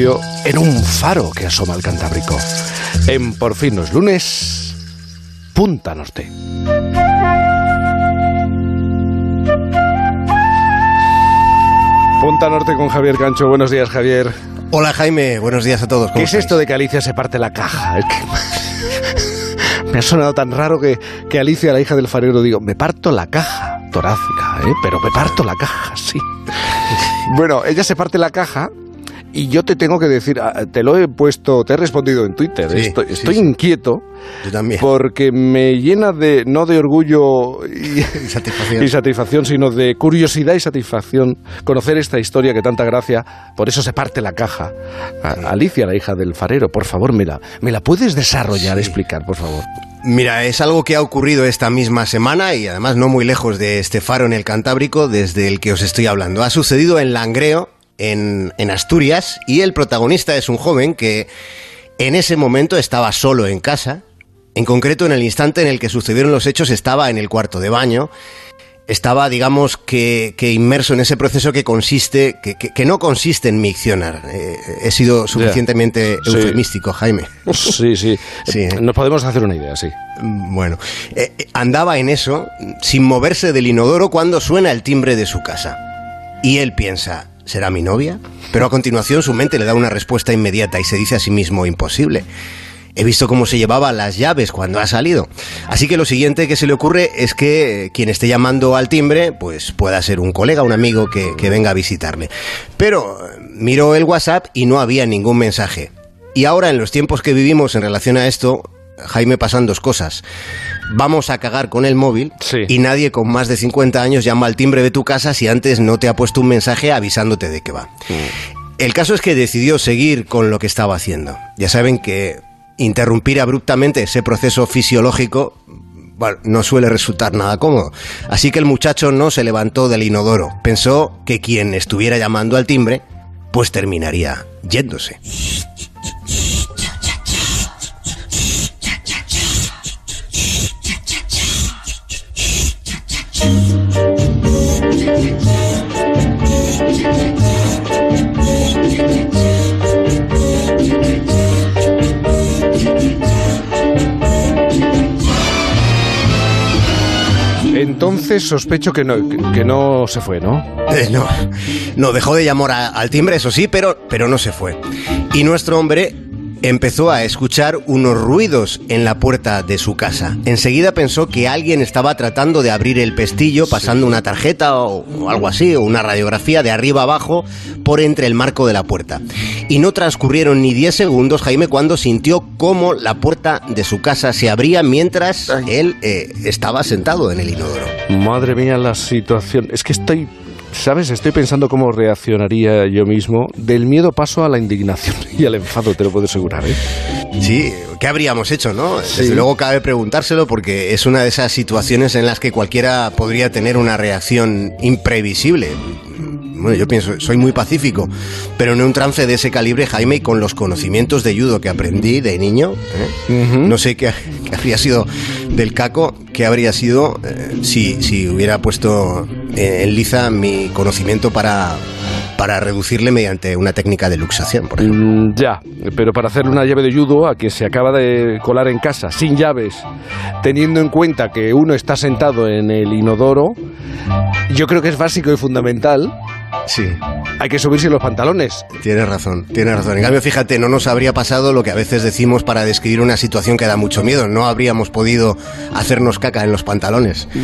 en un faro que asoma al Cantábrico. En Por fin los lunes, Punta Norte. Punta Norte con Javier Cancho. Buenos días, Javier. Hola Jaime, buenos días a todos. ¿Qué es esto de que Alicia se parte la caja? Es que me ha sonado tan raro que, que Alicia, la hija del farero, digo, me parto la caja torácica, ¿eh? pero me parto la caja, sí. Bueno, ella se parte la caja y yo te tengo que decir, ah, te lo he puesto, te he respondido en Twitter, Sí, estoy, sí, estoy sí. inquieto Yo también. porque me llena de, no de orgullo y, satisfacción. y satisfacción, sino de curiosidad y satisfacción conocer esta historia que tanta gracia, por eso se parte la caja. A- Alicia, la hija del farero, por favor, me la, me la puedes desarrollar, explicar, por favor. Mira, es algo que ha ocurrido esta misma semana y además no muy lejos de este faro en el Cantábrico desde el que os estoy hablando. Ha sucedido en Langreo, en, en Asturias, y el protagonista es un joven que en ese momento estaba solo en casa. En concreto, en el instante en el que sucedieron los hechos, estaba en el cuarto de baño. Estaba, digamos, que, que inmerso en ese proceso que consiste, que, que- que no consiste en miccionar. Eh, he sido suficientemente eufemístico, Jaime. Sí, sí. Sí. Nos podemos hacer una idea, sí. Mm, Bueno, eh, eh, andaba en eso, sin moverse del inodoro, cuando suena el timbre de su casa. Y él piensa, ¿será mi novia? Pero a continuación su mente le da una respuesta inmediata y se dice a sí mismo, imposible. He visto cómo se llevaba las llaves cuando ha salido. Así que lo siguiente que se le ocurre es que eh, quien esté llamando al timbre, pues pueda ser un colega, un amigo que, que venga a visitarle. Pero eh, miró el WhatsApp y no había ningún mensaje. Y ahora, en los tiempos que vivimos en relación a esto, Jaime, pasan dos cosas. Vamos a cagar con el móvil Sí. y nadie con más de 50 años llama al timbre de tu casa si antes no te ha puesto un mensaje avisándote de que va. El caso es que decidió seguir con lo que estaba haciendo. Ya saben que interrumpir abruptamente ese proceso fisiológico bueno, no suele resultar nada cómodo. Así que el muchacho no se levantó del inodoro. Pensó que quien estuviera llamando al timbre, pues terminaría yéndose. Sospecho que no, que no se fue, ¿no? Eh, no, no dejó de llamar al timbre, eso sí, pero, pero no se fue. Y nuestro hombre empezó a escuchar unos ruidos en la puerta de su casa. Enseguida pensó que alguien estaba tratando de abrir el pestillo pasando una tarjeta o, algo así, o una radiografía de arriba abajo por entre el marco de la puerta. Y no transcurrieron ni 10 segundos, Jaime, cuando sintió cómo la puerta de su casa se abría mientras él eh, estaba sentado en el inodoro. Madre mía, la situación. Es que estoy. ¿Sabes? Estoy pensando cómo reaccionaría yo mismo. Del miedo paso a la indignación y al enfado, te lo puedo asegurar, ¿eh? Sí, ¿qué habríamos hecho, no? Sí. Desde luego cabe preguntárselo porque es una de esas situaciones en las que cualquiera podría tener una reacción imprevisible. Bueno, yo pienso, soy muy pacífico, pero en un trance de ese calibre, Jaime, y con los conocimientos de judo que aprendí de niño, ¿eh? Ujú. no sé qué, qué habría sido del caco, qué habría sido eh, si, si hubiera puesto en liza mi conocimiento para, para reducirle mediante una técnica de luxación, por ejemplo. Mm, ya, pero para hacer una llave de judo a que se acaba de colar en casa, sin llaves, teniendo en cuenta que uno está sentado en el inodoro, yo creo que es básico y fundamental. Sí. Hay que subirse los pantalones. Tienes razón, tienes razón. En cambio, fíjate, no nos habría pasado lo que a veces decimos para describir una situación que da mucho miedo. No habríamos podido hacernos caca en los pantalones.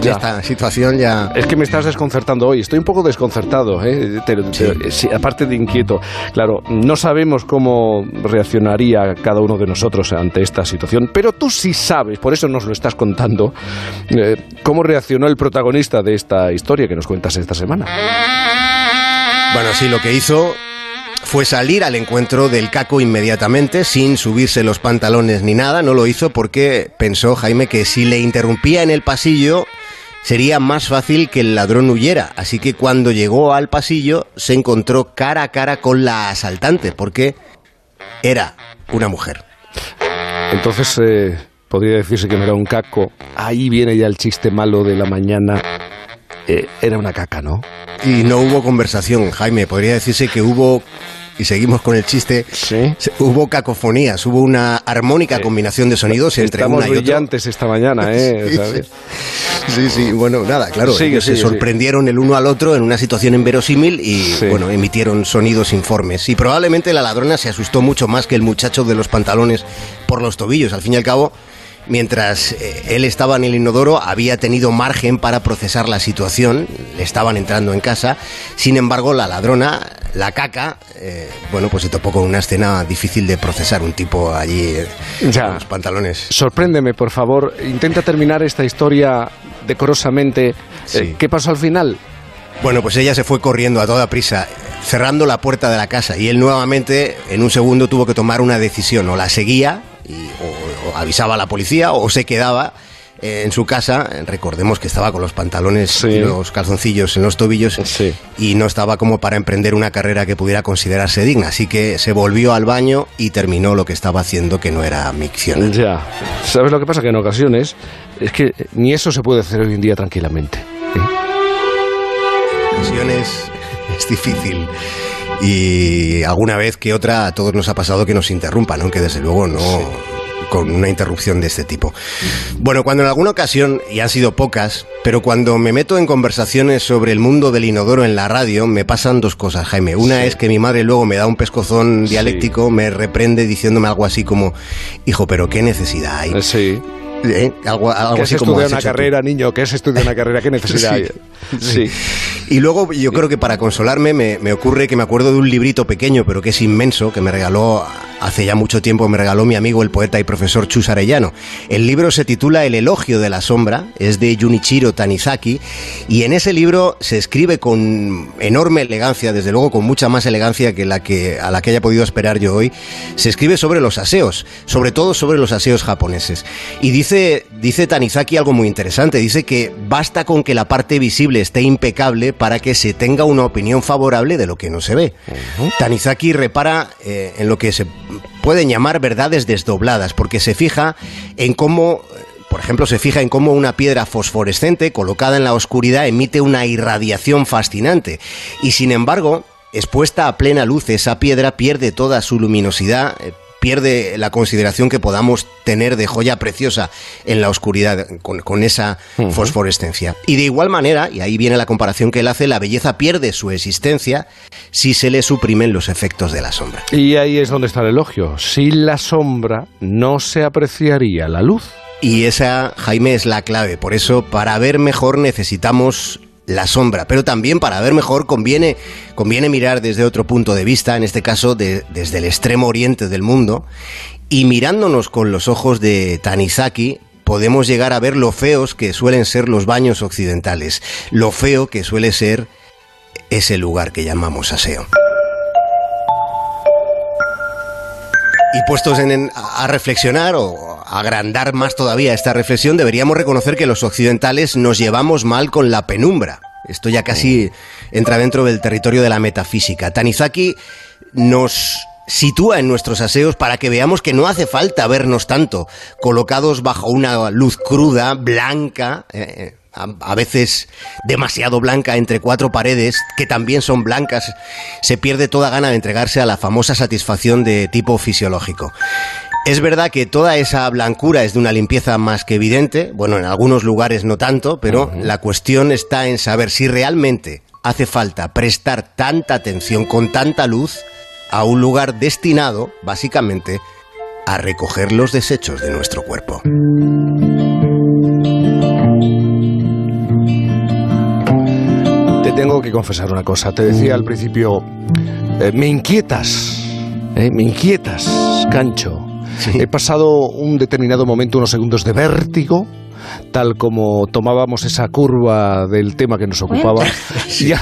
Ya. Esta situación ya... Es que me estás desconcertando hoy. Estoy un poco desconcertado, ¿eh? Te- te- sí, aparte de inquieto. Claro, no sabemos cómo reaccionaría cada uno de nosotros ante esta situación, pero tú sí sabes, por eso nos lo estás contando, eh, cómo reaccionó el protagonista de esta historia que nos cuentas esta semana. Bueno, sí, lo que hizo fue salir al encuentro del caco inmediatamente, sin subirse los pantalones ni nada. No lo hizo porque pensó Jaime que si le interrumpía en el pasillo sería más fácil que el ladrón huyera. Así que cuando llegó al pasillo se encontró cara a cara con la asaltante, porque era una mujer. Entonces, eh, podría decirse que no era un caco. Ahí viene ya el chiste malo de la mañana. Eh, era una caca, ¿no? Y no hubo conversación, Jaime. Podría decirse que hubo y seguimos con el chiste, hubo cacofonías, hubo una armónica combinación de sonidos entre Estamos una y otra. brillantes esta mañana, ¿eh? Sí, sí, bueno, nada, claro, ellos se sorprendieron el uno al otro en una situación inverosímil y, bueno, emitieron sonidos informes. Y probablemente la ladrona se asustó mucho más que el muchacho de los pantalones por los tobillos. Al fin y al cabo, mientras eh, él estaba en el inodoro, había tenido margen para procesar la situación, le estaban entrando en casa, sin embargo la ladrona, la caca, eh, bueno, pues se topó con una escena difícil de procesar, un tipo allí eh, Ya. con los pantalones. Sorpréndeme, por favor. Intenta terminar esta historia decorosamente. Sí. Eh, ¿Qué pasó al final? Bueno, pues ella se fue corriendo a toda prisa, cerrando la puerta de la casa y él nuevamente en un segundo tuvo que tomar una decisión, o la seguía y- o, o avisaba a la policía o se quedaba eh, en su casa, recordemos que estaba con los pantalones Sí. y los calzoncillos en los tobillos Sí. y no estaba como para emprender una carrera que pudiera considerarse digna, así que se volvió al baño y terminó lo que estaba haciendo que no era micción. Ya. ¿Sabes lo que pasa? Que en ocasiones es que ni eso se puede hacer hoy en día tranquilamente. ¿eh? ocasiones es difícil. Y alguna vez que otra a todos nos ha pasado que nos interrumpan, aunque desde luego no con una interrupción de este tipo. Bueno, cuando en alguna ocasión, y han sido pocas, pero cuando me meto en conversaciones sobre el mundo del inodoro en la radio, me pasan dos cosas, Jaime. Una es que mi madre luego me da un pescozón dialéctico, me reprende diciéndome algo así como, hijo, pero qué necesidad hay. Sí. ¿Eh? Algo, has así como estudiado has una tú. carrera, niño, has estudiado una carrera, ¿qué necesidad hay? Sí. Y luego yo creo que para consolarme me, me ocurre que me acuerdo de un librito pequeño, pero que es inmenso, que me regaló hace ya mucho tiempo, me regaló mi amigo el poeta y profesor Chus Arellano. El libro se titula El elogio de la sombra, es de Junichiro Tanizaki, y en ese libro se escribe con enorme elegancia, desde luego con mucha más elegancia que la que a la que haya podido esperar yo hoy, se escribe sobre los aseos, sobre todo sobre los aseos japoneses. Y dice, dice Tanizaki algo muy interesante, dice que basta con que la parte visible esté impecable para que se tenga una opinión favorable de lo que no se ve. Tanizaki repara eh, en lo que se pueden llamar verdades desdobladas, porque se fija en cómo por ejemplo, se fija en cómo una piedra fosforescente colocada en la oscuridad emite una irradiación fascinante. Y sin embargo, expuesta a plena luz, esa piedra pierde toda su luminosidad, eh, pierde la consideración que podamos tener de joya preciosa en la oscuridad con, con esa fosforescencia. Y de igual manera, y ahí viene la comparación que él hace, la belleza pierde su existencia si se le suprimen los efectos de la sombra. Y ahí es donde está el elogio. Sin la sombra no se apreciaría la luz. Y esa, Jaime, es la clave. Por eso, para ver mejor necesitamos la sombra. Pero también para ver mejor conviene, conviene mirar desde otro punto de vista, en este caso de- desde el extremo oriente del mundo. Y mirándonos con los ojos de Tanizaki, podemos llegar a ver lo feos que suelen ser los baños occidentales. Lo feo que suele ser ese lugar que llamamos aseo. Y puestos en- en- a reflexionar o agrandar más todavía esta reflexión, deberíamos reconocer que los occidentales nos llevamos mal con la penumbra. Esto ya casi entra dentro del territorio de la metafísica. Tanizaki nos sitúa en nuestros aseos para que veamos que no hace falta vernos tanto, colocados bajo una luz cruda, blanca, eh, eh, a, a veces demasiado blanca entre cuatro paredes, que también son blancas, se pierde toda gana de entregarse a la famosa satisfacción de tipo fisiológico. Es verdad que toda esa blancura es de una limpieza más que evidente, bueno, en algunos lugares no tanto, pero la cuestión está en saber si realmente hace falta prestar tanta atención con tanta luz a un lugar destinado, básicamente, a recoger los desechos de nuestro cuerpo. Te tengo que confesar una cosa. Te decía al principio, eh, me inquietas, eh, me inquietas, Cancho. He pasado un determinado momento, unos segundos de vértigo, tal como tomábamos esa curva del tema que nos ocupaba. Y, a-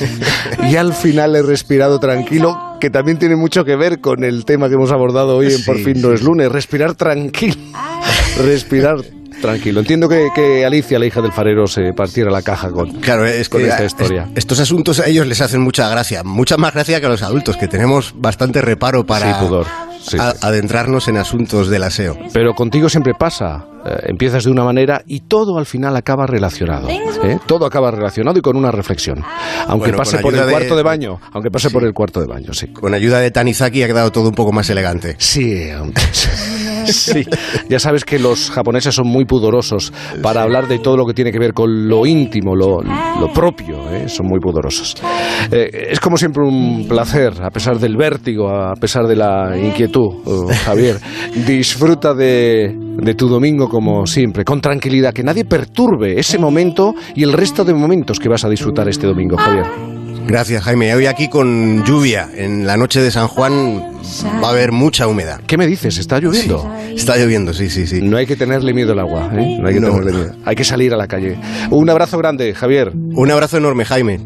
y al final he respirado tranquilo, que también tiene mucho que ver con el tema que hemos abordado hoy en Por fin no es lunes. Respirar tranquilo. Respirar tranquilo. Entiendo que, que Alicia, la hija del farero, se partiera la caja con, Claro, es con que esta historia. est- estos asuntos a ellos les hacen mucha gracia, mucha más gracia que a los adultos, que tenemos bastante reparo para Sí, pudor. Sí, a- sí. adentrarnos en asuntos del aseo. Pero contigo siempre pasa. eh, empiezas de una manera y todo al final acaba relacionado. ¿eh? Todo acaba relacionado y con una reflexión. Aunque Bueno, pase por el de- cuarto de baño. Aunque pase Sí. por el cuarto de baño, sí. Con ayuda de Tanizaki ha quedado todo un poco más elegante. Sí. sí. Ya sabes que los japoneses son muy pudorosos para hablar de todo lo que tiene que ver con lo íntimo, lo, lo propio. ¿eh? Son muy pudorosos. Eh, es como siempre un placer, a pesar del vértigo, a pesar de la inquietud, eh, Javier. Disfruta de, de tu domingo como siempre, con tranquilidad, que nadie perturbe ese momento y el resto de momentos que vas a disfrutar este domingo, Javier. Gracias, Jaime. Hoy aquí con lluvia. En la noche de San Juan va a haber mucha humedad. ¿Qué me dices? ¿Está lloviendo? Está lloviendo, sí, sí, sí. No hay que tenerle miedo al agua. ¿eh? No hay que tenerle miedo. Hay que salir a la calle. Un abrazo grande, Javier. Un abrazo enorme, Jaime.